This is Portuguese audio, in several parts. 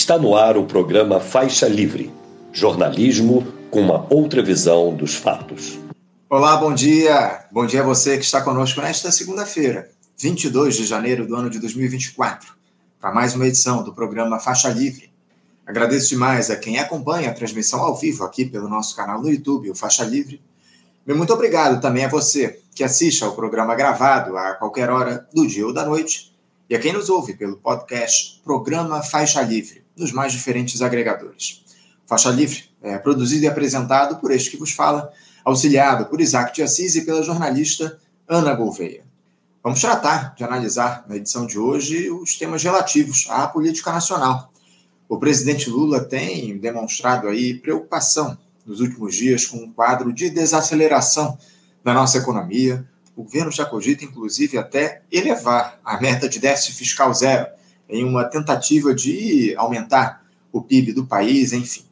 Está no ar o programa Faixa Livre jornalismo com uma outra visão dos fatos. Olá, bom dia. Bom dia a você que está conosco nesta segunda-feira, 22 de janeiro do ano de 2024, para mais uma edição do programa Faixa Livre. Agradeço demais a quem acompanha a transmissão ao vivo aqui pelo nosso canal no YouTube, o Faixa Livre. E muito obrigado também a você que assiste ao programa gravado a qualquer hora do dia ou da noite e a quem nos ouve pelo podcast Programa Faixa Livre, nos mais diferentes agregadores. Faixa Livre é produzido e apresentado por este que vos fala, auxiliado por Isaac de Assis e pela jornalista Ana Gouveia. Vamos tratar de analisar na edição de hoje os temas relativos à política nacional. O presidente Lula tem demonstrado aí preocupação nos últimos dias com um quadro de desaceleração da nossa economia, o governo já cogita, inclusive, até elevar a meta de déficit fiscal zero em uma tentativa de aumentar o PIB do país, enfim.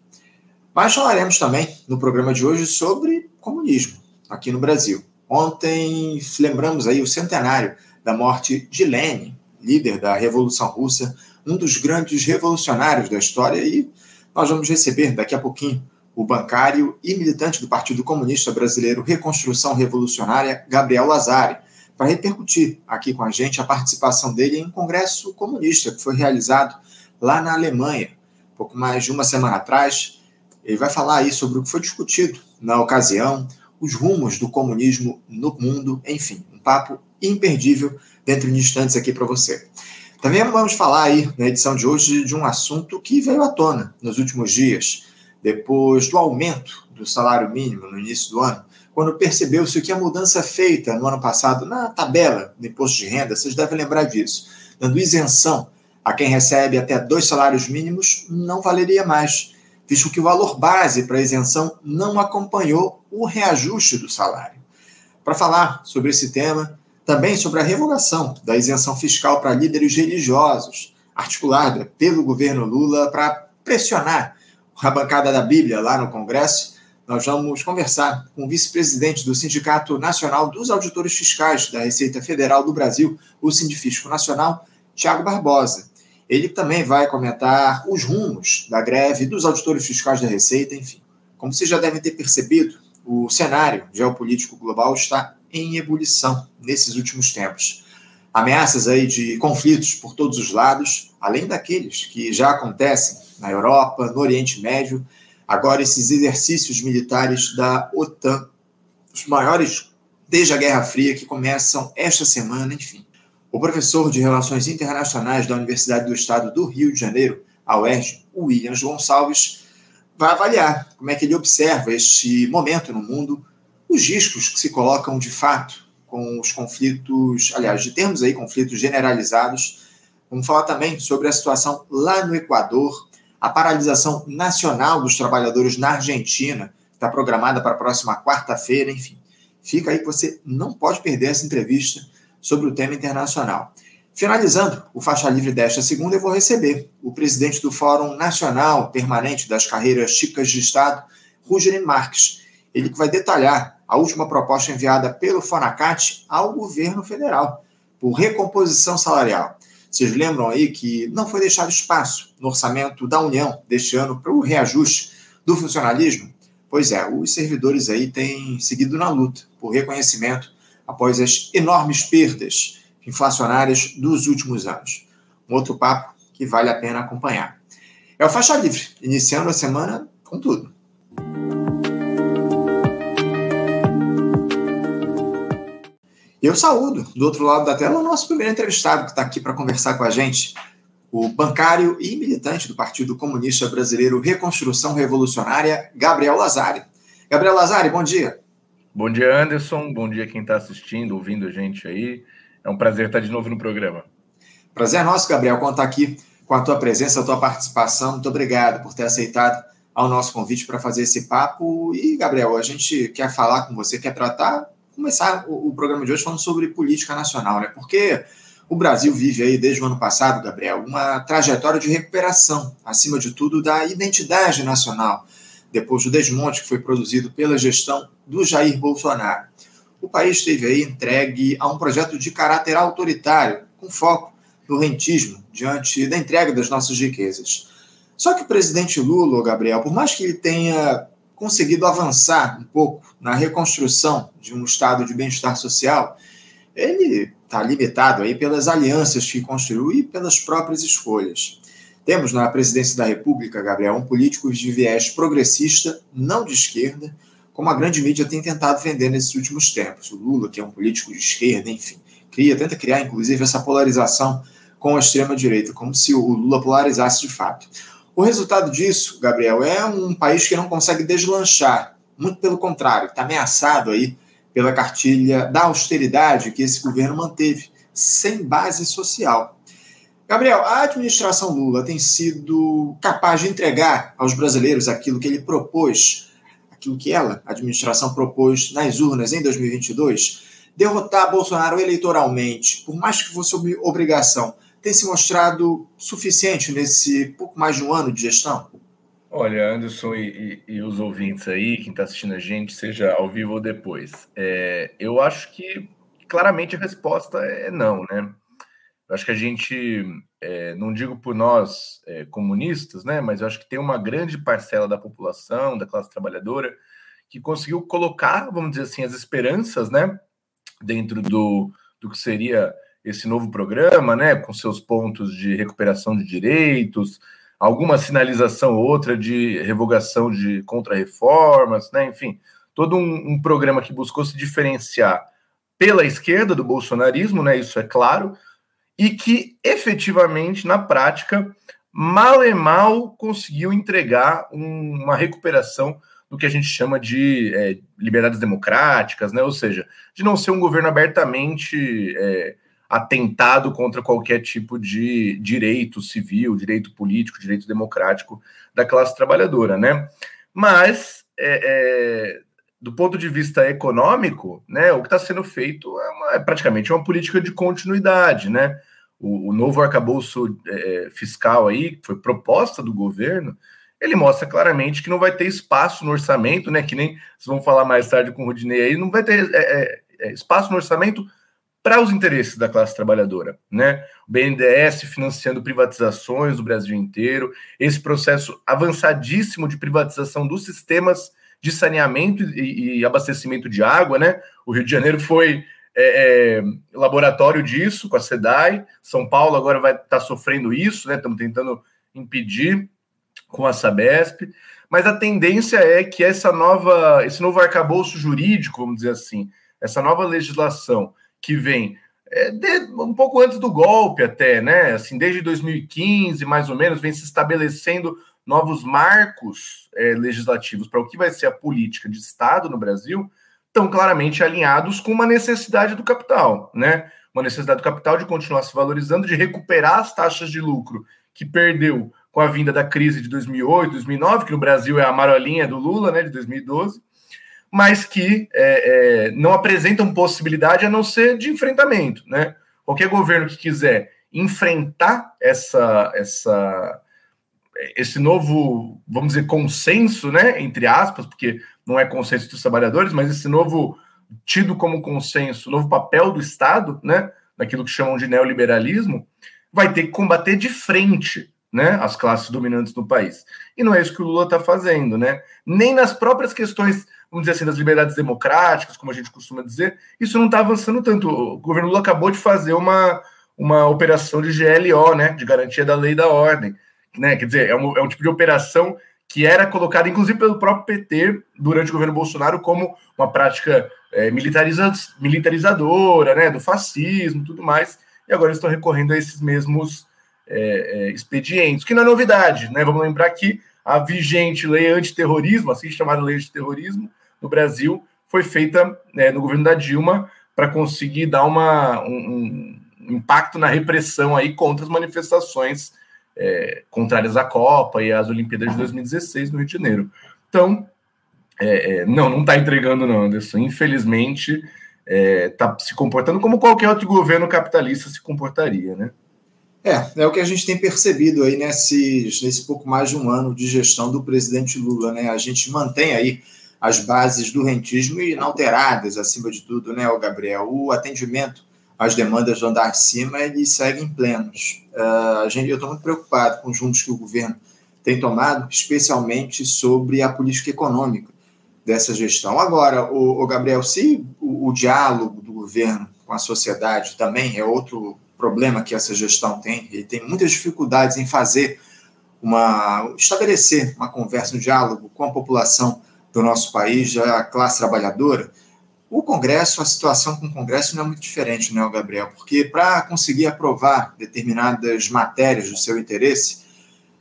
Mas falaremos também no programa de hoje sobre comunismo aqui no Brasil. Ontem lembramos aí o centenário da morte de Lenin, líder da Revolução Russa, um dos grandes revolucionários da história, e nós vamos receber daqui a pouquinho o bancário e militante do Partido Comunista Brasileiro Reconstrução Revolucionária, Gabriel Lazari, para repercutir aqui com a gente a participação dele em um congresso comunista que foi realizado lá na Alemanha, pouco mais de uma semana atrás. Ele vai falar aí sobre o que foi discutido na ocasião, os rumos do comunismo no mundo, enfim, um papo imperdível dentro de instantes aqui para você. Também vamos falar aí na edição de hoje de um assunto que veio à tona nos últimos dias depois do aumento do salário mínimo no início do ano, quando percebeu-se que a mudança feita no ano passado na tabela do imposto de renda, vocês devem lembrar disso, dando isenção a quem recebe até dois salários mínimos, não valeria mais, visto que o valor base para a isenção não acompanhou o reajuste do salário. Para falar sobre esse tema, também sobre a revogação da isenção fiscal para líderes religiosos, articulada pelo governo Lula para pressionar a bancada da Bíblia lá no Congresso, nós vamos conversar com o vice-presidente do Sindicato Nacional dos Auditores Fiscais da Receita Federal do Brasil, o Sindifisco Nacional, Tiago Barbosa. Ele também vai comentar os rumos da greve dos auditores fiscais da Receita, enfim. Como vocês já devem ter percebido, o cenário geopolítico global está em ebulição nesses últimos tempos. Ameaças aí de conflitos por todos os lados, além daqueles que já acontecem na Europa, no Oriente Médio. Agora, esses exercícios militares da OTAN, os maiores desde a Guerra Fria, que começam esta semana, enfim. O professor de Relações Internacionais da Universidade do Estado do Rio de Janeiro, a UERJ, Williams Gonçalves, vai avaliar como é que ele observa este momento no mundo, os riscos que se colocam de fato com os conflitos, aliás, de termos aí conflitos generalizados. Vamos falar também sobre a situação lá no Equador, a paralisação nacional dos trabalhadores na Argentina, está programada para a próxima quarta-feira, enfim. Fica aí que você não pode perder essa entrevista sobre o tema internacional. Finalizando o Faixa Livre desta segunda, eu vou receber o presidente do Fórum Nacional Permanente das Carreiras Chicas de Estado, Rugeni Marques. Ele que vai detalhar a última proposta enviada pelo FONACAT ao governo federal por recomposição salarial. Vocês lembram aí que não foi deixado espaço no orçamento da União deste ano para o reajuste do funcionalismo? Pois é, os servidores aí têm seguido na luta por reconhecimento após as enormes perdas inflacionárias dos últimos anos. Um outro papo que vale a pena acompanhar. É o Faixa Livre, iniciando a semana com tudo. Eu saúdo, do outro lado da tela, o nosso primeiro entrevistado que está aqui para conversar com a gente, o bancário e militante do Partido Comunista Brasileiro Reconstrução Revolucionária, Gabriel Lazari. Gabriel Lazari, bom dia. Bom dia, Anderson. Bom dia quem está assistindo, ouvindo a gente aí. É um prazer estar de novo no programa. Prazer é nosso, Gabriel, contar aqui com a tua presença, a tua participação. Muito obrigado por ter aceitado ao nosso convite para fazer esse papo. E, Gabriel, a gente quer falar com você, quer tratar começar o, o, programa de hoje falando sobre política nacional, né? Porque o Brasil vive aí desde o ano passado, Gabriel, uma trajetória de recuperação, acima de tudo, da identidade nacional, depois do desmonte que foi produzido pela gestão do Jair Bolsonaro. O país esteve aí entregue a um projeto de caráter autoritário, com foco no rentismo diante da entrega das nossas riquezas. Só que o presidente Lula, Gabriel, por mais que ele tenha conseguido avançar um pouco na reconstrução de um estado de bem-estar social, ele está limitado aí pelas alianças que construiu e pelas próprias escolhas. Temos na presidência da República, Gabriel, um político de viés progressista, não de esquerda, como a grande mídia tem tentado vender nesses últimos tempos. O Lula, que é um político de esquerda, enfim, cria, tenta criar, inclusive, essa polarização com a extrema-direita, como se o Lula polarizasse de fato. O resultado disso, Gabriel, é um país que não consegue deslanchar, muito pelo contrário, está ameaçado aí pela cartilha da austeridade que esse governo manteve, sem base social. Gabriel, a administração Lula tem sido capaz de entregar aos brasileiros aquilo que ele propôs, aquilo que ela, a administração, propôs nas urnas em 2022? Derrotar Bolsonaro eleitoralmente, por mais que fosse obrigação, tem se mostrado suficiente nesse pouco mais de um ano de gestão? Olha, Anderson e, e, e os ouvintes aí, quem está assistindo a gente, seja ao vivo ou depois, é, eu acho que claramente a resposta é não, né? Eu acho que a gente, é, não digo por nós é, comunistas, né? Mas eu acho que tem uma grande parcela da população, da classe trabalhadora, que conseguiu colocar, vamos dizer assim, as esperanças, né? Dentro do, do que seria esse novo programa, né, com seus pontos de recuperação de direitos, alguma sinalização ou outra de revogação de contra-reformas, né, enfim, todo um, um, programa que buscou se diferenciar pela esquerda do bolsonarismo, né, isso é claro, e que efetivamente, na prática, mal e mal conseguiu entregar um, uma recuperação do que a gente chama de é, liberdades democráticas, né? Ou seja, de não ser um governo abertamente é, atentado contra qualquer tipo de direito civil, direito político, direito democrático da classe trabalhadora, né? Mas, é, é, do ponto de vista econômico, né, o que está sendo feito é, uma, é, praticamente uma política de continuidade, né? O, o novo arcabouço é, fiscal aí, que foi proposta do governo, ele mostra claramente que não vai ter espaço no orçamento, né? Que nem vocês vão falar mais tarde com o Rudinei aí, não vai ter é, é, espaço no orçamento para os interesses da classe trabalhadora, né? O BNDES financiando privatizações do Brasil inteiro, esse processo avançadíssimo de privatização dos sistemas de saneamento e, e abastecimento de água, né? O Rio de Janeiro foi é, é, laboratório disso com a SEDAI, São Paulo agora vai estar tá sofrendo isso, né? Estamos tentando impedir com a Sabesp, mas a tendência é que essa nova, esse novo arcabouço jurídico, vamos dizer assim, essa nova legislação que vem é, de, um pouco antes do golpe até, né? Assim, desde 2015, mais ou menos, vem se estabelecendo novos marcos é, legislativos para o que vai ser a política de Estado no Brasil, estão claramente alinhados com uma necessidade do capital, né? Uma necessidade do capital de continuar se valorizando, de recuperar as taxas de lucro que perdeu com a vinda da crise de 2008, 2009, que no Brasil é a marolinha do Lula, né, de 2012, mas que é, é, não apresentam possibilidade a não ser de enfrentamento. Né? Qualquer governo que quiser enfrentar essa, essa, esse novo, vamos dizer, consenso, né, entre aspas, porque não é consenso dos trabalhadores, mas esse novo tido como consenso, novo papel do Estado, né, naquilo que chamam de neoliberalismo, vai ter que combater de frente né, as classes dominantes do país. E não é isso que o Lula está fazendo, né? Nem nas próprias questões vamos dizer assim, das liberdades democráticas, como a gente costuma dizer, isso não está avançando tanto. O governo Lula acabou de fazer uma, uma operação de GLO, né, de garantia da lei e da ordem, né, quer dizer, é um, é um tipo de operação que era colocada, inclusive, pelo próprio PT durante o governo Bolsonaro como uma prática é, militariza, militarizadora, né, do fascismo tudo mais, e agora estão recorrendo a esses mesmos é, é, expedientes, que não é novidade, né, vamos lembrar que a vigente lei antiterrorismo, assim chamada lei antiterrorismo, no Brasil, foi feita né, no governo da Dilma para conseguir dar uma, um, um, impacto na repressão aí contra as manifestações é, contrárias à Copa e às Olimpíadas de 2016 no Rio de Janeiro. Então, é, é, não, não está entregando, não, Anderson. Infelizmente, está é, se comportando como qualquer outro governo capitalista se comportaria, né? É, é o que a gente tem percebido aí nesses, nesse pouco mais de um ano de gestão do presidente Lula, né? A gente mantém aí as bases do rentismo inalteradas, acima de tudo, né, o Gabriel? O atendimento às demandas do andar de cima, eles seguem plenos. Uh, a gente, eu estou muito preocupado com os rumos que o governo tem tomado, especialmente sobre a política econômica dessa gestão. Agora, o, o Gabriel, se o, o, diálogo do governo com a sociedade também é outro problema que essa gestão tem, ele tem muitas dificuldades em fazer uma estabelecer uma conversa, um diálogo com a população do nosso país, a classe trabalhadora. O Congresso, a situação com o Congresso não é muito diferente, né, Gabriel? Porque para conseguir aprovar determinadas matérias do seu interesse,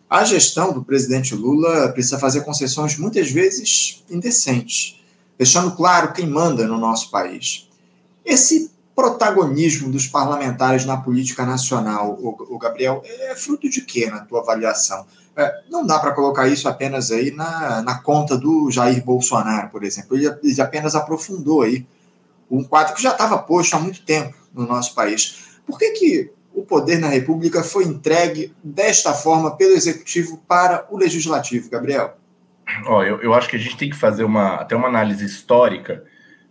a gestão do presidente Lula precisa fazer concessões muitas vezes indecentes, deixando claro quem manda no nosso país. Esse protagonismo dos parlamentares na política nacional, o, Gabriel, é fruto de quê na tua avaliação? É, não dá para colocar isso apenas aí na, na conta do Jair Bolsonaro, por exemplo. Ele, ele apenas aprofundou aí um quadro que já estava posto há muito tempo no nosso país. Por que, que o poder na República foi entregue desta forma pelo Executivo para o Legislativo, Gabriel? Ó, eu, eu acho que a gente tem que fazer uma, até uma análise histórica,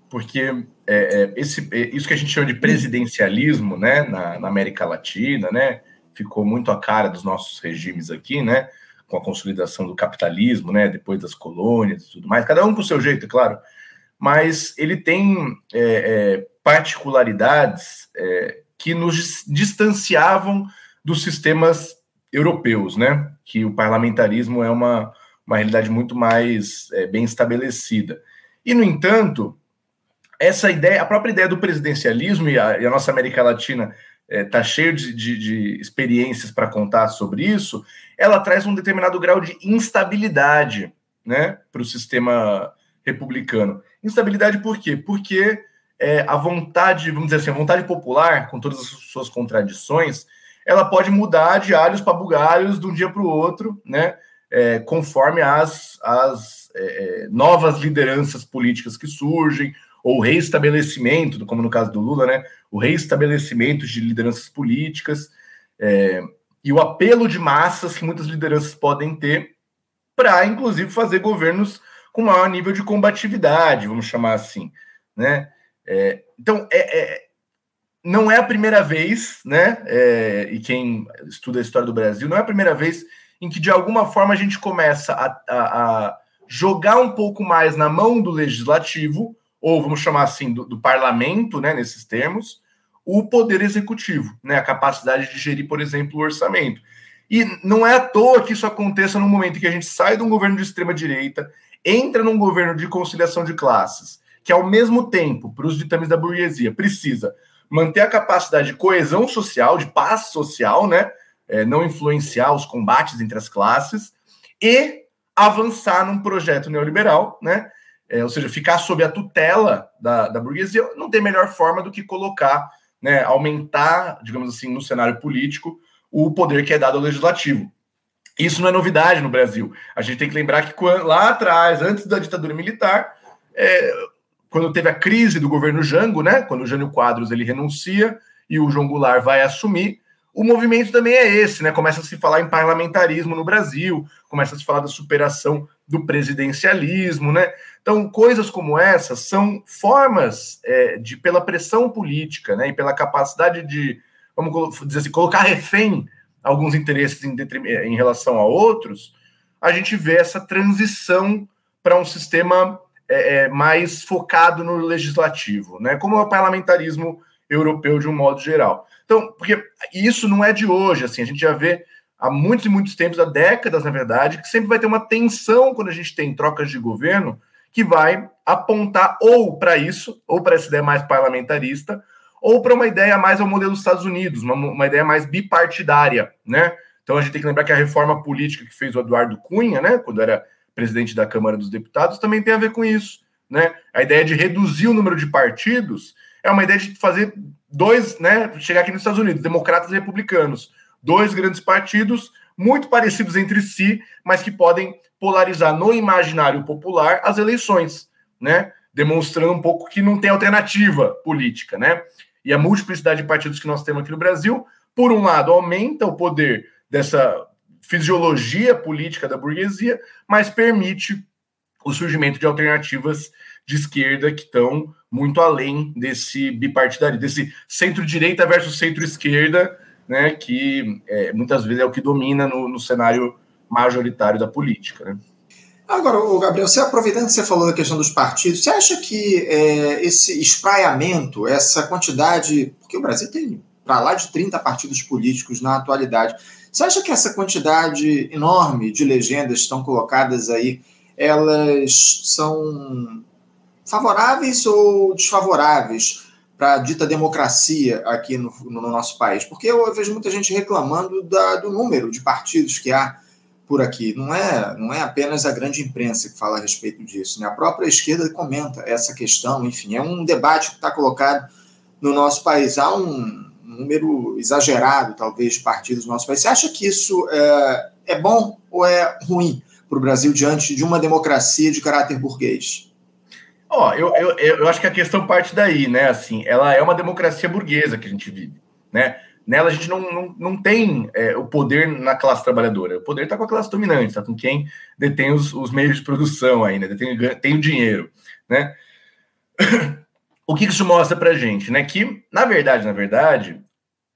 porque é, é, esse, é, isso que a gente chama de presidencialismo né, na, na, América Latina, né, ficou muito a cara dos nossos regimes aqui, né, com a consolidação do capitalismo, né, depois das colônias e tudo mais, cada um com o seu jeito, é claro, mas ele tem é, é particularidades é, que nos distanciavam dos sistemas europeus, né? Que o parlamentarismo é uma, uma realidade muito mais é, bem estabelecida. E, no entanto, essa ideia, a própria ideia do presidencialismo, e a, e a nossa América Latina está é, cheio de, de, de experiências para contar sobre isso, ela traz um determinado grau de instabilidade né, para o sistema republicano. Instabilidade por quê? Porque é, a vontade, vamos dizer assim, a vontade popular, com todas as suas contradições, ela pode mudar de alhos para bugalhos de um dia para o outro, né? É, conforme as, as é, é, novas lideranças políticas que surgem, ou reestabelecimento, como no caso do Lula, né? O reestabelecimento de lideranças políticas é, e o apelo de massas que muitas lideranças podem ter para, inclusive, fazer governos com maior nível de combatividade, vamos chamar assim, né? É, então, é, é, não é a primeira vez, né? É, e quem estuda a história do Brasil, não é a primeira vez em que, de alguma forma, a gente começa a, a, a jogar um pouco mais na mão do legislativo, ou vamos chamar assim, do, do parlamento, né, nesses termos, o poder executivo, né, a capacidade de gerir, por exemplo, o orçamento. E não é à toa que isso aconteça no momento em que a gente sai de um governo de extrema direita, entra num governo de conciliação de classes, que ao mesmo tempo, para os ditames da burguesia, precisa manter a capacidade de coesão social, de paz social, né? É, não influenciar os combates entre as classes e avançar num projeto neoliberal, né? É, ou seja, ficar sob a tutela da, da burguesia, não tem melhor forma do que colocar, né, aumentar, digamos assim, no cenário político, o poder que é dado ao legislativo. Isso não é novidade no Brasil. A gente tem que lembrar que quando, lá atrás, antes da ditadura militar, é, quando teve a crise do governo Jango, né, quando o Jânio Quadros ele renuncia e o João Goulart vai assumir, o movimento também é esse, né? Começa a se falar em parlamentarismo no Brasil, começa a se falar da superação do presidencialismo, né? Então, coisas como essas são formas é, de, pela pressão política, né, e pela capacidade de, vamos dizer assim, colocar refém alguns interesses em, em relação a outros, a gente vê essa transição para um sistema é, é, mais focado no legislativo, né? Como é o parlamentarismo europeu de um modo geral. Então, porque isso não é de hoje, assim, a gente já vê há muitos e muitos tempos, há décadas, na verdade, que sempre vai ter uma tensão quando a gente tem trocas de governo que vai apontar ou para isso, ou para essa ideia mais parlamentarista, ou para uma ideia mais ao modelo dos Estados Unidos, uma, uma ideia mais bipartidária, né? Então a gente tem que lembrar que a reforma política que fez o Eduardo Cunha, né, quando era presidente da Câmara dos Deputados, também tem a ver com isso. Né? A ideia de reduzir o número de partidos é uma ideia de fazer dois, né? Chegar aqui nos Estados Unidos, democratas e republicanos, dois grandes partidos muito parecidos entre si, mas que podem polarizar no imaginário popular as eleições, né? Demonstrando um pouco que não tem alternativa política, né? E a multiplicidade de partidos que nós temos aqui no Brasil, por um lado, aumenta o poder dessa fisiologia política da burguesia, mas permite o surgimento de alternativas de esquerda que estão muito além desse bipartidarismo, desse centro-direita versus centro-esquerda, né, que é, muitas vezes é o que domina no, no cenário majoritário da política. Né? Agora, Gabriel, você aproveitando que você falou da questão dos partidos, você acha que é, esse espraiamento, essa quantidade, porque o Brasil tem para lá de 30 partidos políticos na atualidade, você acha que essa quantidade enorme de legendas que estão colocadas aí, elas são favoráveis ou desfavoráveis para a dita democracia aqui no, no, nosso país? Porque eu vejo muita gente reclamando da, do número de partidos que há por aqui. Não é, não é apenas a grande imprensa que fala a respeito disso. Né? A própria esquerda comenta essa questão. Enfim, é um debate que está colocado no nosso país. Há um número exagerado, talvez, de partidos no nosso país. Você acha que isso é, é bom ou é ruim para o Brasil diante de uma democracia de caráter burguês? Ó, oh, eu, eu, eu acho que a questão parte daí, né? Assim, ela é uma democracia burguesa que a gente vive, né? Nela a gente não, não, não tem é, o poder na classe trabalhadora. O poder está com a classe dominante, está com quem detém os, os meios de produção ainda, detém tem o dinheiro, né? o que isso mostra para gente, né? Que, na verdade, na verdade,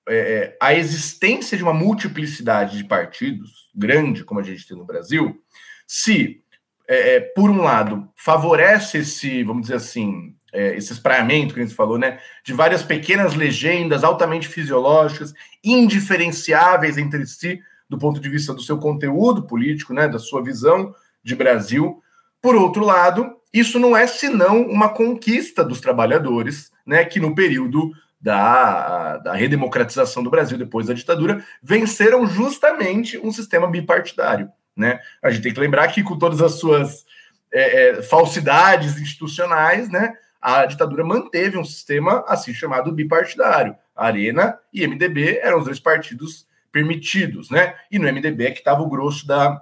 é, é, a existência de uma multiplicidade de partidos grande, como a gente tem no Brasil, se, é, é por um lado, favorece esse, vamos dizer assim, é, esse espraiamento que a gente falou, né? De várias pequenas legendas altamente fisiológicas, indiferenciáveis entre si, do ponto de vista do seu conteúdo político, né? Da sua visão de Brasil. Por outro lado, isso não é senão uma conquista dos trabalhadores, né, que no período da, da redemocratização do Brasil, depois da ditadura, venceram justamente um sistema bipartidário. Né? A gente tem que lembrar que, com todas as suas é, é, falsidades institucionais, né, a ditadura manteve um sistema assim chamado bipartidário. Arena e MDB eram os dois partidos permitidos, né? E no MDB é que estava o grosso da,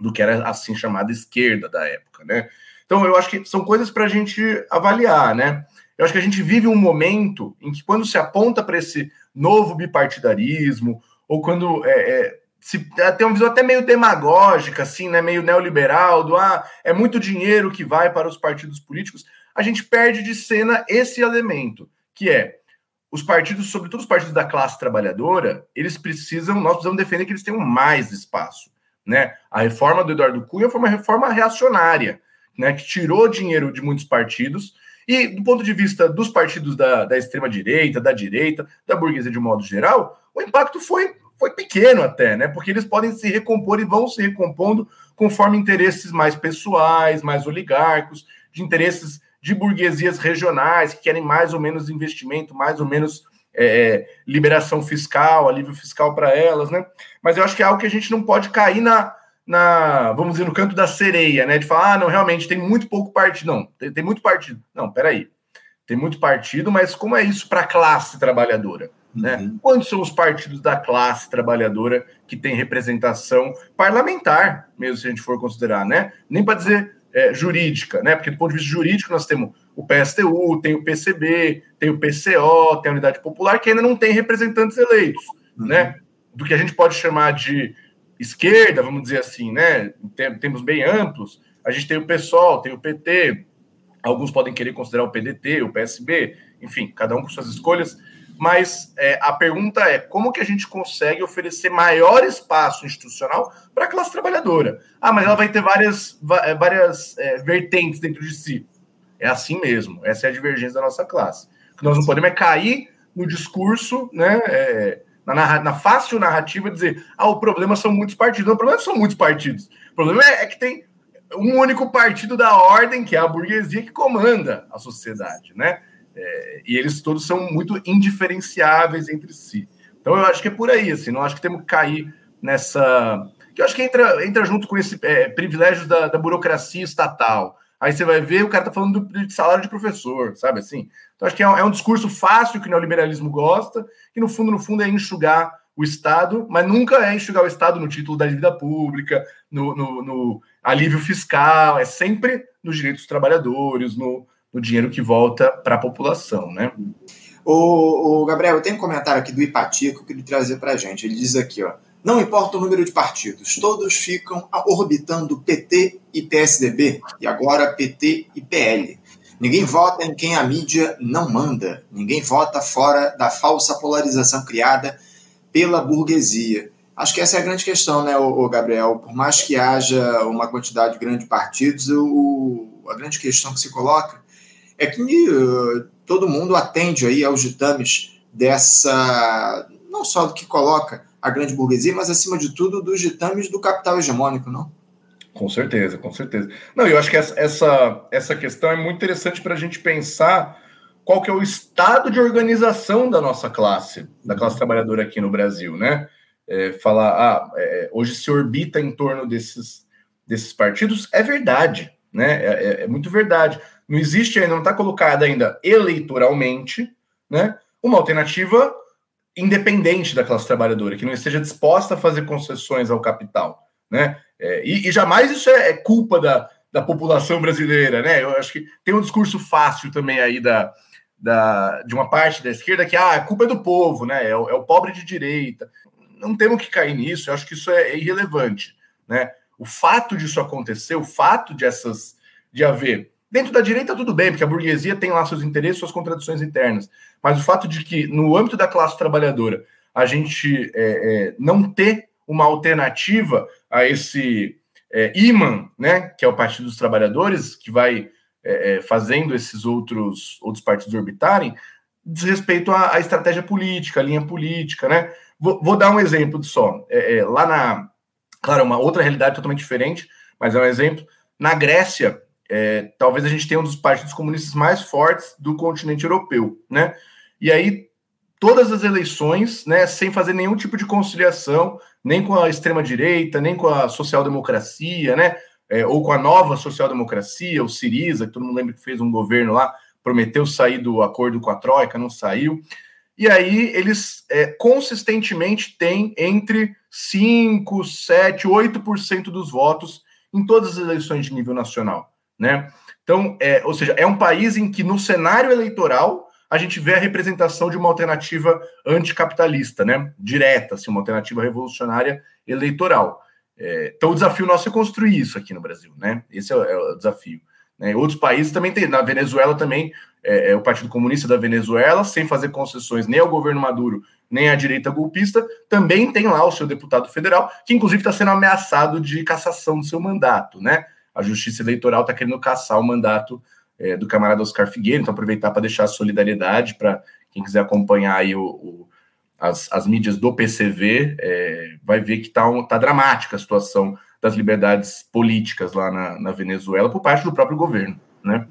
do que era assim chamada esquerda da época, né? Então, eu acho que são coisas para a gente avaliar, né? Eu acho que a gente vive um momento em que, quando se aponta para esse novo bipartidarismo, ou quando é, é, se é, tem uma visão até meio demagógica, assim, né? Meio neoliberal, do ah, é muito dinheiro que vai para os partidos políticos, a gente perde de cena esse elemento, que é os partidos, sobretudo os partidos da classe trabalhadora, eles precisam, nós precisamos defender que eles tenham mais espaço. Né? A reforma do Eduardo Cunha foi uma reforma reacionária né, que tirou dinheiro de muitos partidos. E do ponto de vista dos partidos da, da extrema-direita, da direita, da burguesia de um modo geral, o impacto foi, foi pequeno até, né? Porque eles podem se recompor e vão se recompondo conforme interesses mais pessoais, mais oligárquicos, de interesses de burguesias regionais que querem mais ou menos investimento, mais ou menos é, é liberação fiscal, alívio fiscal para elas, né? Mas eu acho que é algo que a gente não pode cair na, na, vamos dizer, no canto da sereia, né? De falar, ah, não, realmente tem muito pouco partido. Não, tem, tem muito partido. Não, peraí. Tem muito partido, mas como é isso para a classe trabalhadora? Né? Uhum. Quantos são os partidos da classe trabalhadora que tem representação parlamentar, mesmo se a gente for considerar, né? Nem para dizer é, jurídica, né? Porque do ponto de vista jurídico nós temos o PSTU, tem o PCB, tem o PCO, tem a Unidade Popular, que ainda não tem representantes eleitos, uhum. né? Do que a gente pode chamar de esquerda, vamos dizer assim, né? Temos bem amplos. A gente tem o PSOL, tem o PT, alguns podem querer considerar o PDT, o PSB, enfim, cada um com suas escolhas. Mas é, a pergunta é como que a gente consegue oferecer maior espaço institucional para a classe trabalhadora? Ah, mas ela vai ter várias, é, várias é, vertentes dentro de si. É assim mesmo. Essa é a divergência da nossa classe. O que nós não podemos é cair no discurso, né? É, na, na fácil narrativa, dizer: ah, o problema são muitos partidos. Não, o problema são muitos partidos. O problema é, é que tem um único partido da ordem, que é a burguesia, que comanda a sociedade, né? É, e eles todos são muito indiferenciáveis entre si. Então eu acho que é por aí, assim, não acho que temos que cair nessa. Que eu acho que entra, entra junto com esse é, privilégio da, da burocracia estatal. Aí você vai ver, o cara tá falando do, de salário de professor, sabe assim? Então, acho que é um, é um, discurso fácil que o neoliberalismo gosta, que no fundo, no fundo, é enxugar o Estado, mas nunca é enxugar o Estado no título da dívida pública, no, no, no alívio fiscal, é sempre nos direitos dos trabalhadores, no, no dinheiro que volta para a população, né? O, o, Gabriel, tenho um comentário aqui do Ipatico que eu queria trazer para a gente. Ele diz aqui, ó, não importa o número de partidos, todos ficam orbitando PT e PSDB, e agora PT e PL. Ninguém vota em quem a mídia não manda. Ninguém vota fora da falsa polarização criada pela burguesia. Acho que essa é a grande questão, né, o Gabriel? Por mais que haja uma quantidade grande de partidos, o, a grande questão que se coloca é que uh, todo mundo atende aí aos ditames dessa, não só do que coloca a grande burguesia, mas acima de tudo dos ditames do capital hegemônico, não? Com certeza, com certeza. Não, eu acho que essa, essa, essa questão é muito interessante para a gente pensar qual que é o estado de organização da nossa classe, da classe trabalhadora aqui no Brasil, né? É, falar, ah, é, hoje se orbita em torno desses, desses partidos, é verdade, né? É, é, é muito verdade. Não existe ainda, não está colocada ainda eleitoralmente, né? Uma alternativa independente da classe trabalhadora, que não esteja disposta a fazer concessões ao capital, né? É, e, e, jamais isso é, é, culpa da, da população brasileira, né? Eu acho que tem um discurso fácil também aí da, da, de uma parte da esquerda que ah, a culpa é do povo, né? É o, é o pobre de direita. Não temos que cair nisso, eu acho que isso é, é irrelevante, né? O fato disso acontecer, o fato de essas de haver dentro da direita tudo bem, porque a burguesia tem lá seus interesses, suas contradições internas, mas o fato de que no âmbito da classe trabalhadora a gente é, é, não ter uma alternativa a esse é, imã, né, que é o Partido dos Trabalhadores, que vai é, é, fazendo esses outros, outros partidos orbitarem, diz respeito à, à estratégia política, à linha política, né? Vou, vou dar um exemplo só. É, é, lá na, claro, uma outra realidade totalmente diferente, mas é um exemplo. Na Grécia, é, talvez a gente tenha um dos partidos comunistas mais fortes do continente europeu, né? E aí todas as eleições, né, sem fazer nenhum tipo de conciliação, nem com a extrema-direita, nem com a social-democracia, né, é, ou com a nova social-democracia, o Siriza, que todo mundo lembra que fez um governo lá, prometeu sair do acordo com a Troika, não saiu. E aí eles é, consistentemente têm entre 5, 7, 8% dos votos em todas as eleições de nível nacional, né? Então, é, ou seja, é um país em que no cenário eleitoral a gente vê a representação de uma alternativa anticapitalista, né? Direta, assim, uma alternativa revolucionária eleitoral. É, então, o desafio nosso é construir isso aqui no Brasil, né? Esse é o, é o desafio. Né? Outros países também tem, na Venezuela também, é, é, o Partido Comunista da Venezuela, sem fazer concessões nem ao governo Maduro, nem à direita golpista, também tem lá o seu deputado federal, que inclusive está sendo ameaçado de cassação do seu mandato, né? A Justiça Eleitoral está querendo caçar o mandato é, do camarada Oscar Figueiredo, então aproveitar para deixar a solidariedade para quem quiser acompanhar aí o, o as, as, mídias do PCV, é, vai ver que está um, tá dramática a situação das liberdades políticas lá na, na Venezuela por parte do próprio governo, né?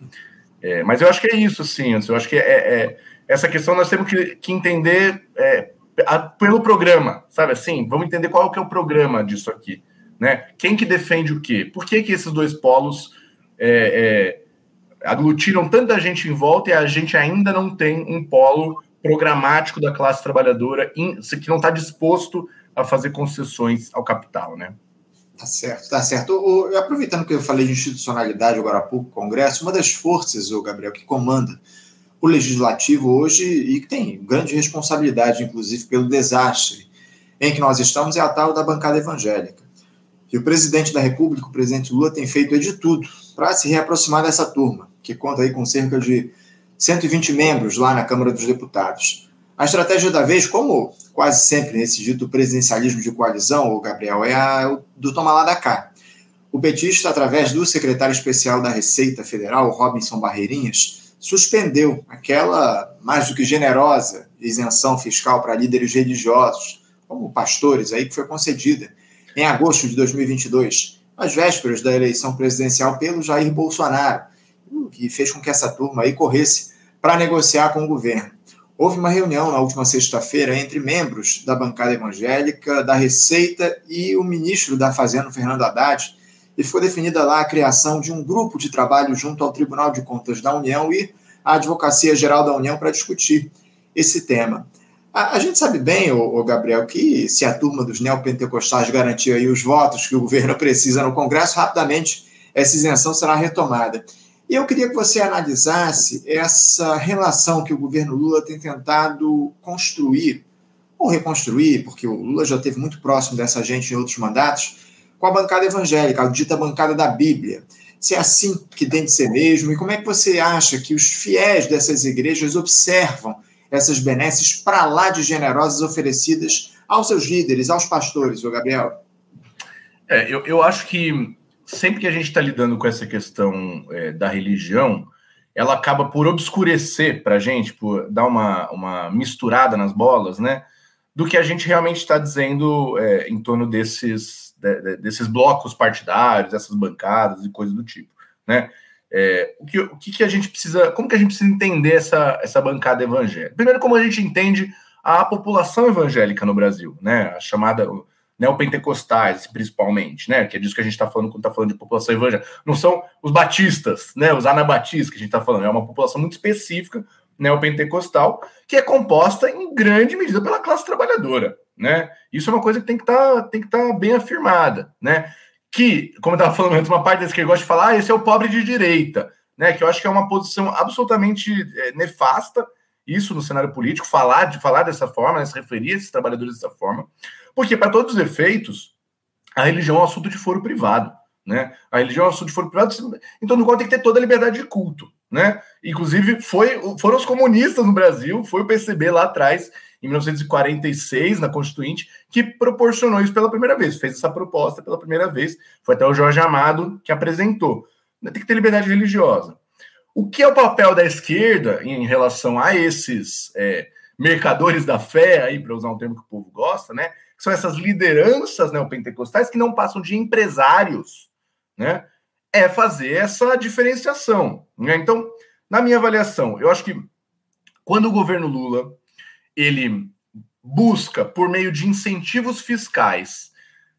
É, mas eu acho que é isso, sim, eu acho que é, é essa questão nós temos que, que entender é, a, pelo programa, sabe assim? Vamos entender qual que é o programa disso aqui, né? Quem que defende o quê? Por que que esses dois polos é, é aglutinam tanta gente em volta e a gente ainda não tem um polo programático da classe trabalhadora in, que não está disposto a fazer concessões ao capital, né? Tá certo, tá certo. O, aproveitando que eu falei de institucionalidade agora há pouco, Congresso, uma das forças, o Gabriel, que comanda o legislativo hoje e que tem grande responsabilidade, inclusive, pelo desastre em que nós estamos, é a tal da bancada evangélica. E o presidente da República, o presidente Lula, tem feito de tudo para se reaproximar dessa turma que conta aí com cerca de 120 membros lá na Câmara dos Deputados. A estratégia da vez, como quase sempre nesse dito presidencialismo de coalizão, o Gabriel, é a do tomar lá da cá. O petista, através do secretário especial da Receita Federal, Robinson Barreirinhas, suspendeu aquela mais do que generosa isenção fiscal para líderes religiosos, como pastores, aí que foi concedida em agosto de 2022, às vésperas da eleição presidencial pelo Jair Bolsonaro que fez com que essa turma aí corresse para negociar com o governo. Houve uma reunião na última sexta-feira entre membros da bancada evangélica, da Receita e o ministro da Fazenda, Fernando Haddad, e foi definida lá a criação de um grupo de trabalho junto ao Tribunal de Contas da União e à Advocacia Geral da União para discutir esse tema. A, a gente sabe bem, o, Gabriel, que se a turma dos neopentecostais garantir aí os votos que o governo precisa no Congresso, rapidamente essa isenção será retomada. E eu queria que você analisasse essa relação que o governo Lula tem tentado construir, ou reconstruir, porque o Lula já esteve muito próximo dessa gente em outros mandatos, com a bancada evangélica, a dita bancada da Bíblia. Se é assim que tem de ser mesmo, e como é que você acha que os fiéis dessas igrejas observam essas benesses para lá de generosas oferecidas aos seus líderes, aos pastores, o Gabriel? É, eu, eu acho que sempre que a gente está lidando com essa questão é, da religião, ela acaba por obscurecer para a gente, por dar uma, uma misturada nas bolas, né? Do que a gente realmente está dizendo é, em torno desses, de, de, desses blocos partidários, essas bancadas e coisas do tipo, né? É, o, que, o que, a gente precisa, como que a gente precisa entender essa, essa bancada evangélica? Primeiro, como a gente entende a população evangélica no Brasil, né? A chamada neopentecostais, principalmente, né? Que é disso que a gente está falando quando está falando de população evangélica. Não são os batistas, né? Os anabatistas que a gente está falando. É uma população muito específica, neopentecostal, que é composta em grande medida pela classe trabalhadora, né? Isso é uma coisa que tem que tá, estar tá bem afirmada, né? Que, como eu estava falando antes, uma parte das que gosta de falar, ah, esse é o pobre de direita, né? Que eu acho que é uma posição absolutamente é, nefasta isso no cenário político, falar de falar dessa forma, né, se referir a esses trabalhadores dessa forma, porque para todos os efeitos, a religião é um assunto de foro privado, né? A religião é um assunto de foro privado, então no qual tem que ter toda a liberdade de culto, né? Inclusive foi, foram os comunistas no Brasil, foi o PCB lá atrás, em 1946, na Constituinte, que proporcionou isso pela primeira vez, fez essa proposta pela primeira vez, foi até o Jorge Amado que apresentou. Tem que ter liberdade religiosa. O que é o papel da esquerda em relação a esses é, mercadores da fé, aí para usar um termo que o povo gosta, né? Que são essas lideranças neopentecostais que não passam de empresários, né? É fazer essa diferenciação. Né? Então, na minha avaliação, eu acho que quando o governo Lula ele busca, por meio de incentivos fiscais,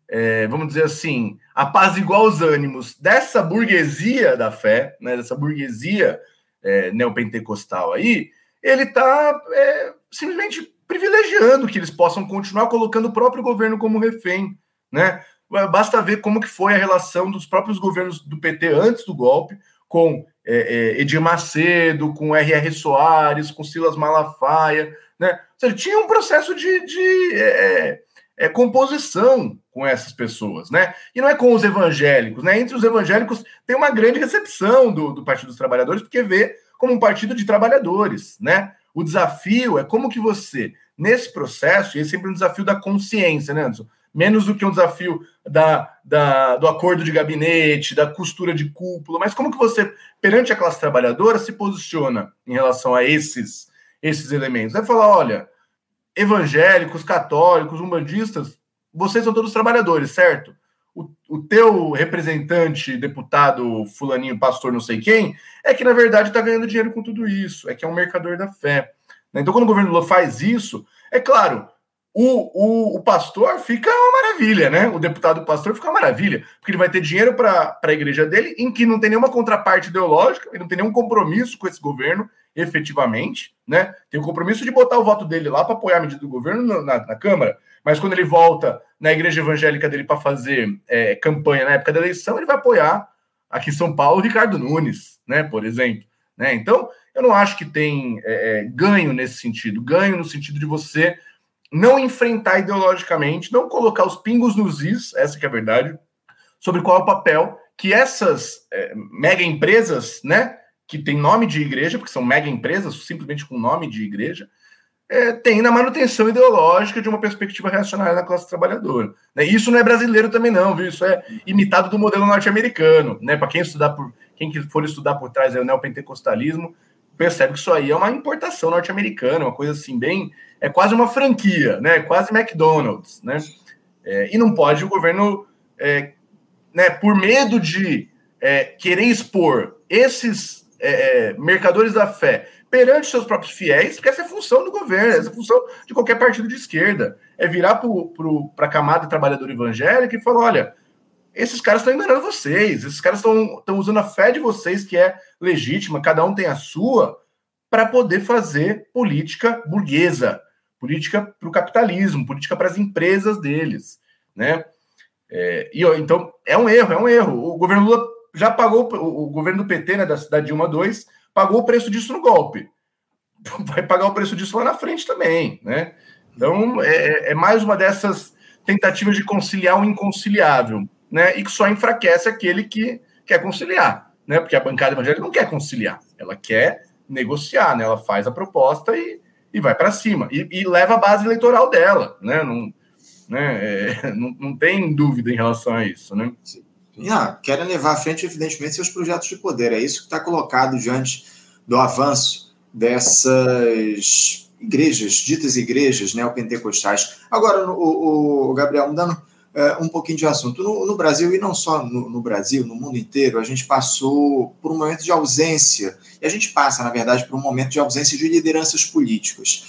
é, vamos dizer assim, apaziguar os ânimos dessa burguesia da fé, né, dessa burguesia é, neopentecostal aí, ele está é, simplesmente privilegiando que eles possam continuar colocando o próprio governo como refém, né? Basta ver como que foi a relação dos próprios governos do PT antes do golpe, com é, é, Edir Macedo, com R.R. Soares, com Silas Malafaia, né? Ou seja, tinha um processo de, de é, é, composição com essas pessoas, né? E não é com os evangélicos, né? Entre os evangélicos tem uma grande recepção do, do Partido dos Trabalhadores, porque vê como um partido de trabalhadores, né? O desafio é como que você, nesse processo, e é sempre um desafio da consciência, né, Anderson? Menos do que um desafio da, da, do acordo de gabinete, da costura de cúpula, mas como que você, perante a classe trabalhadora, se posiciona em relação a esses, esses elementos? É falar, olha, evangélicos, católicos, umbandistas, vocês são todos trabalhadores, certo? O, o teu representante, deputado, fulaninho, pastor, não sei quem, é que na verdade está ganhando dinheiro com tudo isso, é que é um mercador da fé. Né? Então, quando o governo Lula faz isso, é claro, o, o, o, pastor fica uma maravilha, né? O deputado pastor fica uma maravilha, porque ele vai ter dinheiro para a igreja dele, em que não tem nenhuma contraparte ideológica, ele não tem nenhum compromisso com esse governo, efetivamente, né? Tem o compromisso de botar o voto dele lá para apoiar a medida do governo na, na, Câmara, mas quando ele volta na igreja evangélica dele para fazer é, campanha na época da eleição, ele vai apoiar aqui em São Paulo Ricardo Nunes, né? Por exemplo. Né? Então, eu não acho que tem é, é, ganho nesse sentido, ganho no sentido de você não enfrentar ideologicamente, não colocar os pingos nos is, essa que é a verdade, sobre qual é o papel que essas é, mega empresas, né? Que tem nome de igreja, porque são mega empresas, simplesmente com nome de igreja, é, tem na manutenção ideológica de uma perspectiva reacionária da classe trabalhadora. Né? Isso não é brasileiro também, não, viu? Isso é imitado do modelo norte-americano. Né? Para quem estudar por quem for estudar por trás do neopentecostalismo, percebe que isso aí é uma importação norte-americana, uma coisa assim, bem. É quase uma franquia, né? Quase McDonald's, né? É, e não pode o governo, é, né, por medo de é, querer expor esses é, é, mercadores da fé perante seus próprios fiéis, porque essa é a função do governo, essa é a função de qualquer partido de esquerda. É virar para a camada trabalhadora evangélica e falar: olha, esses caras estão enganando vocês, esses caras estão usando a fé de vocês, que é legítima, cada um tem a sua, para poder fazer política burguesa, política para o capitalismo, política para as empresas deles. Né? É, e então é um erro, é um erro. O governo Lula já pagou, o governo do PT, né, da, da Dilma 2, pagou o preço disso no golpe. Vai pagar o preço disso lá na frente também, né? Então, é, é mais uma dessas tentativas de conciliar o inconciliável, né? E que só enfraquece aquele que quer conciliar, né? Porque a bancada evangélica não quer conciliar, ela quer negociar, né? Ela faz a proposta e, e vai para cima e, e, leva a base eleitoral dela, né? Não, né? É, não, não tem dúvida em relação a isso, né? Sim. Ah, querem levar à frente, evidentemente, seus projetos de poder. É isso que está colocado diante do avanço dessas igrejas, ditas igrejas neopentecostais. Agora, o, o Gabriel, mudando é, um pouquinho de assunto. No, no Brasil, e não só no, no, Brasil, no mundo inteiro, a gente passou por um momento de ausência, e a gente passa, na verdade, por um momento de ausência de lideranças políticas.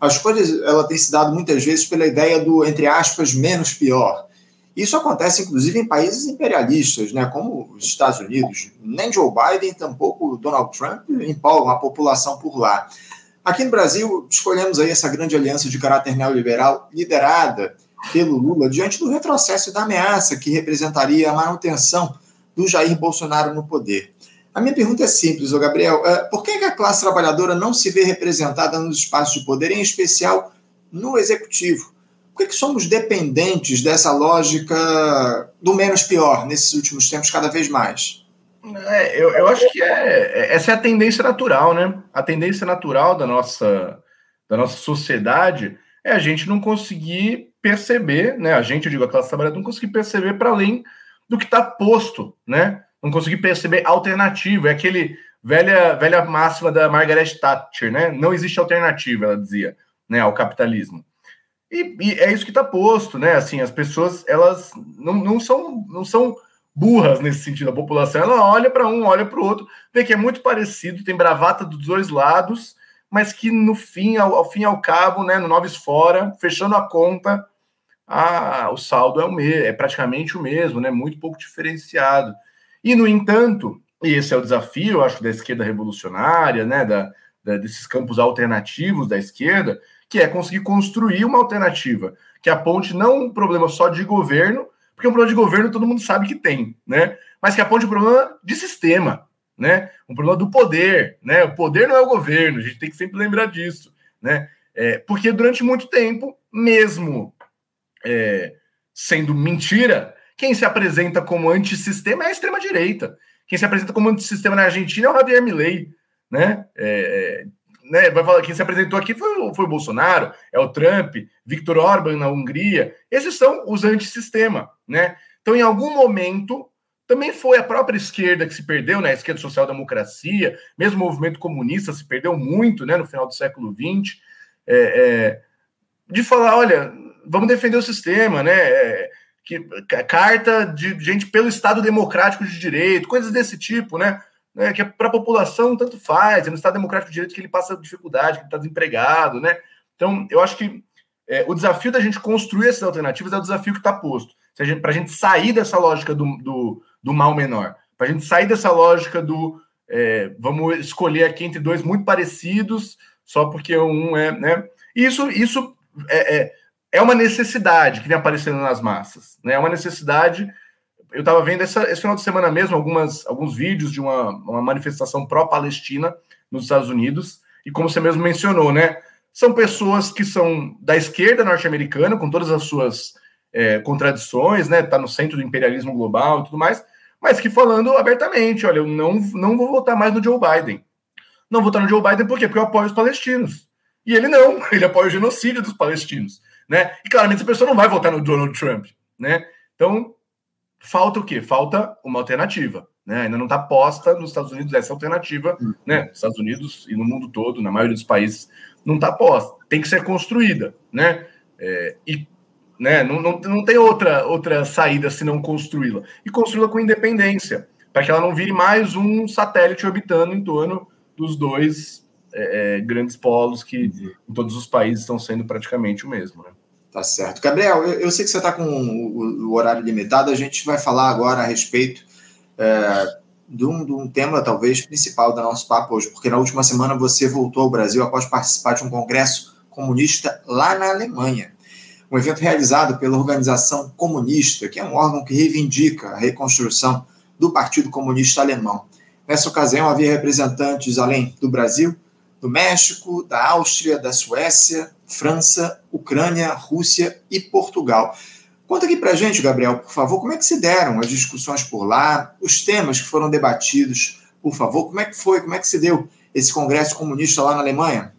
A escolha ela tem se dado muitas vezes pela ideia do, entre aspas, menos pior. Isso acontece, inclusive, em países imperialistas, né, como os Estados Unidos. Nem Joe Biden, tampouco Donald Trump empolgam a população por lá. Aqui no Brasil, escolhemos aí essa grande aliança de caráter neoliberal liderada pelo Lula diante do retrocesso e da ameaça que representaria a manutenção do Jair Bolsonaro no poder. A minha pergunta é simples, Gabriel. É, por que a classe trabalhadora não se vê representada nos espaços de poder, em especial no executivo? Por que somos dependentes dessa lógica do menos pior nesses últimos tempos, cada vez mais? É, eu, eu acho que é, é, essa é a tendência natural, né? A tendência natural da nossa, da nossa sociedade é a gente não conseguir perceber, né? A gente, eu digo, a classe trabalhadora, não conseguir perceber para além do que está posto, né? não consegui perceber alternativa. É aquele velha, velha máxima da Margaret Thatcher, né? Não existe alternativa, ela dizia, né, ao capitalismo. E, e é isso que está posto, né? Assim, as pessoas, elas não, não, são, não são burras nesse sentido. A população, ela olha para um, olha para o outro, vê que é muito parecido, tem bravata dos dois lados, mas que no fim, ao, ao fim e ao cabo, né, no Noves Fora, fechando a conta, a, o saldo é, o me é praticamente o mesmo, né? Muito pouco diferenciado. E, no entanto, e esse é o desafio, acho, da esquerda revolucionária, né, da, da, desses campos alternativos da esquerda, que é conseguir construir uma alternativa que aponte não um problema só de governo, porque um problema de governo todo mundo sabe que tem, né? Mas que aponte um problema de sistema, né? Um problema do poder, né? O poder não é o governo, a gente tem que sempre lembrar disso, né? É, porque durante muito tempo, mesmo é, sendo mentira, quem se apresenta como antissistema é a extrema-direita. Quem se apresenta como antissistema na Argentina é o Javier Milei. Né? É, é, né? Vai falar, quem se apresentou aqui foi, foi o Bolsonaro, é o Trump, Viktor Orban na Hungria. Esses são os antissistema. Né? Então, em algum momento, também foi a própria esquerda que se perdeu, né? a esquerda social-democracia, mesmo o movimento comunista se perdeu muito né? no final do século XX, é, é, de falar, olha, vamos defender o sistema, né? É, que, carta de gente pelo Estado Democrático de Direito, coisas desse tipo, né? Né que é para a população tanto faz, é no Estado Democrático de Direito que ele passa dificuldade, que ele está desempregado, né? Então, eu acho que é, o desafio da gente construir essas alternativas é o desafio que está posto. Para a gente sair dessa lógica do, do, do mal menor, para a gente sair dessa lógica do é, vamos escolher aqui entre dois muito parecidos, só porque um é, né? Isso, isso é, é é uma necessidade que vem aparecendo nas massas, né? É uma necessidade. Eu estava vendo essa, esse final de semana mesmo algumas, alguns vídeos de uma, uma manifestação pró-Palestina nos Estados Unidos, e como você mesmo mencionou, né? São pessoas que são da esquerda norte-americana, com todas as suas é, contradições, né? Tá no centro do imperialismo global e tudo mais, mas que falando abertamente, olha, eu não, não vou votar mais no Joe Biden. Não votar no Joe Biden por quê? Porque eu apoio os palestinos. E ele não, ele apoia o genocídio dos palestinos né? E claramente essa pessoa não vai votar no Donald Trump, né? Então, falta o quê? Falta uma alternativa, né? Ainda não está posta nos Estados Unidos essa alternativa, hum. né? Nos Estados Unidos e no mundo todo, na maioria dos países, não está posta. Tem que ser construída, né? É, e né, não, não, não tem outra, outra saída se não construí-la. E construí-la com independência, para que ela não vire mais um satélite orbitando em torno dos dois é, é, grandes polos que uhum. em todos os países estão sendo praticamente o mesmo. Né? Tá certo. Gabriel, eu, eu sei que você está com o, o, horário limitado, a gente vai falar agora a respeito é, de, um, de um tema talvez principal do nosso papo hoje, porque na última semana você voltou ao Brasil após participar de um congresso comunista lá na Alemanha. Um evento realizado pela Organização Comunista, que é um órgão que reivindica a reconstrução do Partido Comunista Alemão. Nessa ocasião, havia representantes, além do Brasil, do México, da Áustria, da Suécia, França, Ucrânia, Rússia e Portugal. Conta aqui para gente, Gabriel, por favor, como é que se deram as discussões por lá, os temas que foram debatidos, por favor, como é que foi, como é que se deu esse congresso comunista lá na Alemanha?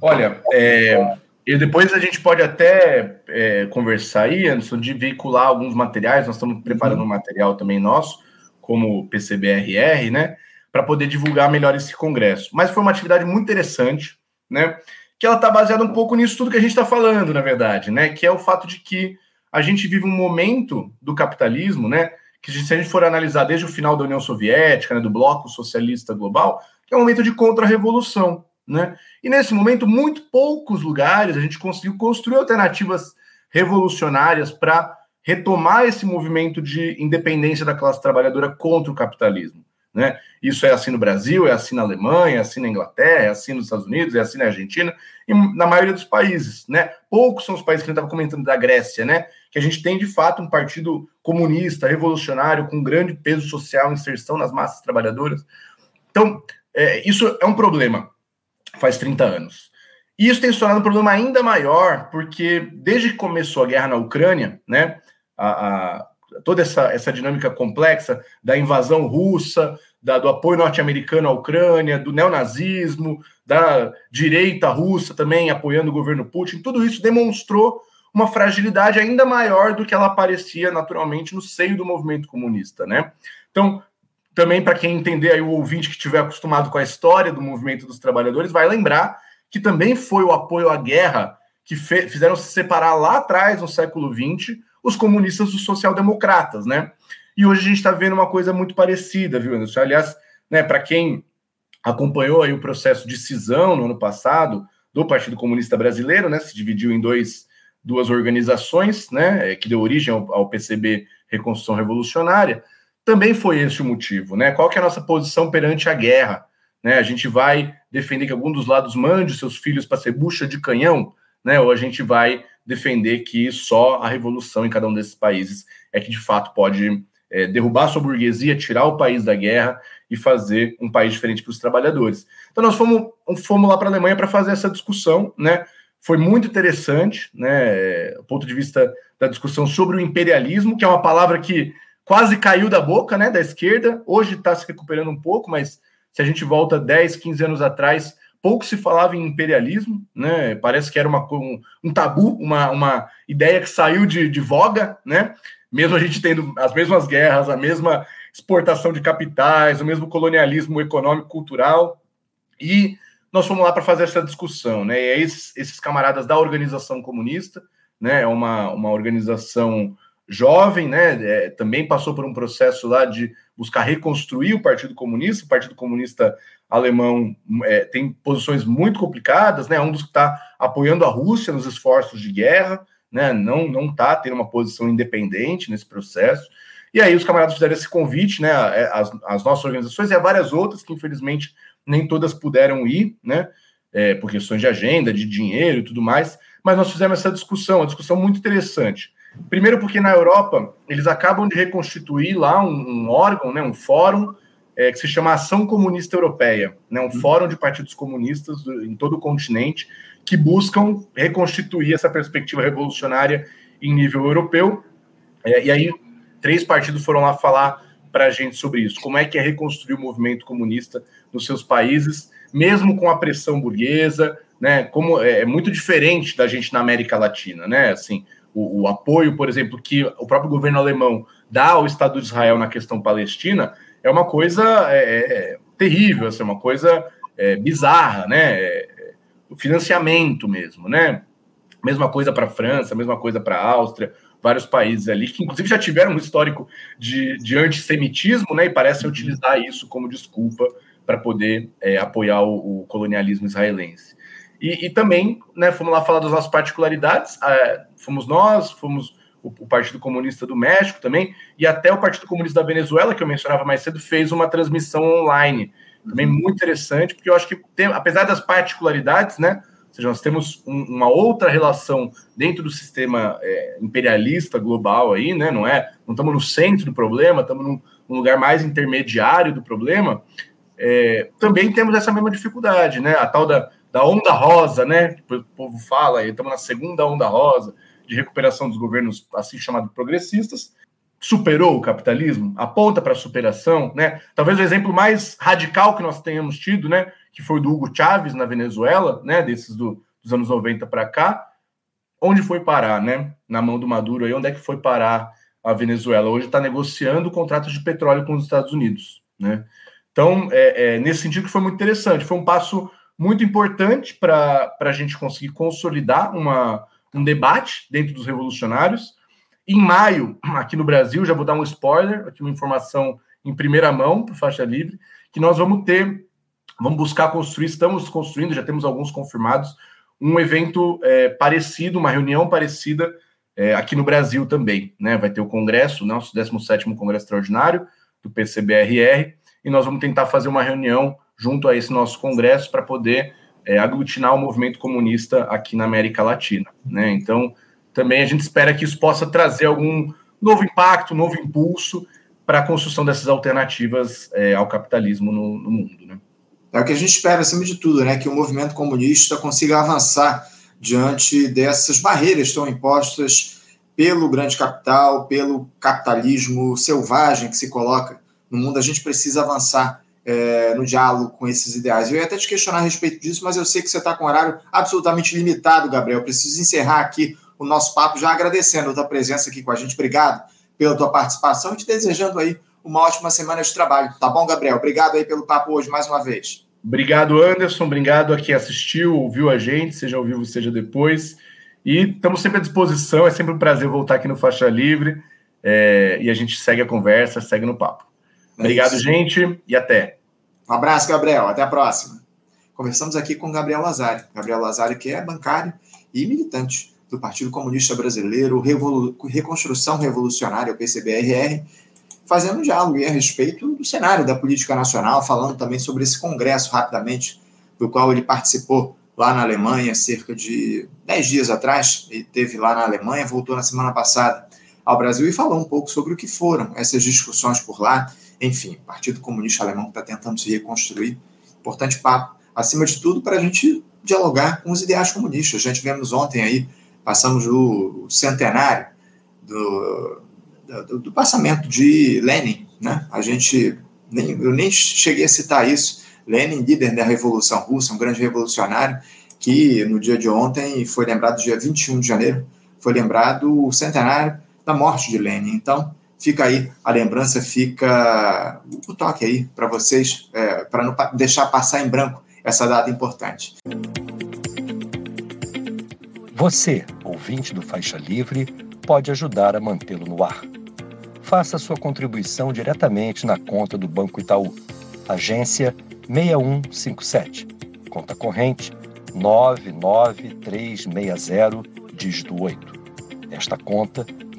Olha, é, E depois a gente pode até é, conversar aí, Anderson, de veicular alguns materiais. Nós estamos preparando um material também nosso, como o PCBRR, né? Para poder divulgar melhor esse congresso. Mas foi uma atividade muito interessante, né? Que ela está baseada um pouco nisso tudo que a gente está falando, na verdade, né? Que é o fato de que a gente vive um momento do capitalismo, né? Que se a gente for analisar desde o final da União Soviética, né, do bloco socialista global, que é um momento de contra-revolução, né? E nesse momento, muito poucos lugares a gente conseguiu construir alternativas revolucionárias para retomar esse movimento de independência da classe trabalhadora contra o capitalismo. Né? Isso é assim no Brasil, é assim na Alemanha, é assim na Inglaterra, é assim nos Estados Unidos, é assim na Argentina e na maioria dos países. Né? Poucos são os países que a gente estava comentando da Grécia, né? que a gente tem de fato um partido comunista, revolucionário, com grande peso social, inserção nas massas trabalhadoras. Então, é, isso é um problema faz 30 anos. E isso tem se tornado um problema ainda maior, porque desde que começou a guerra na Ucrânia, né, a, a, toda essa, essa dinâmica complexa da invasão russa, da, do apoio norte-americano à Ucrânia, do neonazismo, da direita russa também apoiando o governo Putin, tudo isso demonstrou uma fragilidade ainda maior do que ela aparecia naturalmente no seio do movimento comunista, né? Então, também para quem entender aí o ouvinte que estiver acostumado com a história do movimento dos trabalhadores, vai lembrar que também foi o apoio à guerra que fizeram se separar lá atrás, no século XX, os comunistas dos social-democratas, né? E hoje a gente está vendo uma coisa muito parecida, viu, Anderson? Aliás, né, para quem acompanhou aí o processo de cisão no ano passado do Partido Comunista Brasileiro, né, se dividiu em dois, duas organizações, né, que deu origem ao, ao PCB Reconstrução Revolucionária, também foi esse o motivo, né? Qual que é a nossa posição perante a guerra? Né? A gente vai defender que algum dos lados mande seus filhos para ser bucha de canhão, né? Ou a gente vai defender que só a revolução em cada um desses países é que de fato pode é, derrubar sua burguesia, tirar o país da guerra e fazer um país diferente para os trabalhadores. Então nós fomos, fomos lá para a Alemanha para fazer essa discussão, né? Foi muito interessante, né? Do ponto de vista da discussão sobre o imperialismo, que é uma palavra que quase caiu da boca, né, da esquerda. Hoje está se recuperando um pouco, mas se a gente volta 10, 15 anos atrás, pouco se falava em imperialismo, né? Parece que era uma, um, um tabu, uma, uma ideia que saiu de, de voga, né? Mesmo a gente tendo as mesmas guerras, a mesma exportação de capitais, o mesmo colonialismo econômico, cultural. E nós fomos lá para fazer essa discussão, né? E esses, esses camaradas da organização comunista, né? É uma, uma organização jovem, né? É, também passou por um processo lá de buscar reconstruir o Partido Comunista. O Partido Comunista Alemão é, tem posições muito complicadas, né? Um dos que está apoiando a Rússia nos esforços de guerra, né? Não não está tendo uma posição independente nesse processo. E aí os camaradas fizeram esse convite, né? As, as nossas organizações e a várias outras que infelizmente nem todas puderam ir, né? É, por questões de agenda, de dinheiro e tudo mais. Mas nós fizemos essa discussão, uma discussão muito interessante Primeiro, porque na Europa eles acabam de reconstituir lá um, um órgão, né, um fórum é, que se chama Ação Comunista Europeia, né, um uhum. fórum de partidos comunistas do, em todo o continente que buscam reconstituir essa perspectiva revolucionária em nível europeu. É, e aí, três partidos foram lá falar para a gente sobre isso. Como é que é reconstruir o movimento comunista nos seus países, mesmo com a pressão burguesa, né? Como é, é muito diferente da gente na América Latina, né? Assim, o, o, apoio, por exemplo, que o próprio governo alemão dá ao Estado de Israel na questão palestina é uma coisa é, é, é terrível, assim, uma coisa é, bizarra, né? É, o financiamento mesmo, né? Mesma coisa para a França, mesma coisa para a Áustria, vários países ali que, inclusive, já tiveram um histórico de, de antissemitismo, né? E parecem utilizar isso como desculpa para poder é, apoiar o, o colonialismo israelense. E, e, também, né, fomos lá falar das nossas particularidades. É, fomos nós, fomos o, o, Partido Comunista do México também, e até o Partido Comunista da Venezuela, que eu mencionava mais cedo, fez uma transmissão online. Também muito interessante, porque eu acho que, tem, apesar das particularidades, né, ou seja, nós temos um, uma outra relação dentro do sistema é, imperialista global aí, né, não é? Não estamos no centro do problema, estamos num, num lugar mais intermediário do problema. É, também temos essa mesma dificuldade, né? A tal da da onda rosa, né? O povo fala, estamos na segunda onda rosa de recuperação dos governos assim chamados progressistas. Superou o capitalismo, aponta para a superação, né? Talvez o exemplo mais radical que nós tenhamos tido, né? Que foi do Hugo Chávez na Venezuela, né? Desses do, dos anos 90 para cá, onde foi parar, né? Na mão do Maduro aí, onde é que foi parar a Venezuela? Hoje está negociando contratos de petróleo com os Estados Unidos, né? Então, é, é, nesse sentido que foi muito interessante, foi um passo muito importante para a gente conseguir consolidar uma, um debate dentro dos revolucionários. Em maio, aqui no Brasil, já vou dar um spoiler, aqui uma informação em primeira mão para Faixa Livre, que nós vamos ter, vamos buscar construir, estamos construindo, já temos alguns confirmados, um evento é, parecido, uma reunião parecida é, aqui no Brasil também. Né? Vai ter o Congresso, nosso 17º Congresso Extraordinário do PCBRR, e nós vamos tentar fazer uma reunião junto a esse nosso Congresso para poder é, aglutinar o movimento comunista aqui na América Latina. Né? Então, também a gente espera que isso possa trazer algum novo impacto, novo impulso para a construção dessas alternativas é, ao capitalismo no, no mundo. Né? É o que a gente espera, acima de tudo, né? que o movimento comunista consiga avançar diante dessas barreiras estão impostas pelo grande capital, pelo capitalismo selvagem que se coloca no mundo. A gente precisa avançar é, no diálogo com esses ideais. Eu ia até te questionar a respeito disso, mas eu sei que você está com um horário absolutamente limitado, Gabriel. Preciso encerrar aqui o nosso papo já agradecendo a tua presença aqui com a gente. Obrigado pela tua participação e te desejando aí uma ótima semana de trabalho. Tá bom, Gabriel? Obrigado aí pelo papo hoje mais uma vez. Obrigado, Anderson. Obrigado a quem assistiu, ouviu a gente, seja ao vivo, seja depois. E estamos sempre à disposição. É sempre um prazer voltar aqui no Faixa Livre. É, e a gente segue a conversa, segue no papo. É Obrigado, gente, e até. Um abraço, Gabriel. Até a próxima. Conversamos aqui com Gabriel Lazari. Gabriel Lazari, que é bancário e militante do Partido Comunista Brasileiro, Revolu Reconstrução Revolucionária, o PCBRR, fazendo um diálogo a respeito do cenário da política nacional, falando também sobre esse congresso, rapidamente, do qual ele participou lá na Alemanha, cerca de 10 dias atrás, ele teve lá na Alemanha, voltou na semana passada ao Brasil e falou um pouco sobre o que foram essas discussões por lá. Enfim, Partido Comunista Alemão está tentando se reconstruir. Importante papo, acima de tudo, para a gente dialogar com os ideais comunistas. A gente vemos ontem aí, passamos o centenário do, do, do passamento de Lenin, né? A gente nem, eu nem cheguei a citar isso. Lenin, líder da Revolução Russa, um grande revolucionário, que no dia de ontem foi lembrado, dia 21 de janeiro, foi lembrado o centenário da morte de Lenin. Então, fica aí a lembrança, fica o toque aí para vocês, é, para não deixar passar em branco essa data importante. Você, ouvinte do Faixa Livre, pode ajudar a mantê-lo no ar faça sua contribuição diretamente na conta do Banco Itaú. Agência 6157. Conta corrente 99360, dígito 8. Esta conta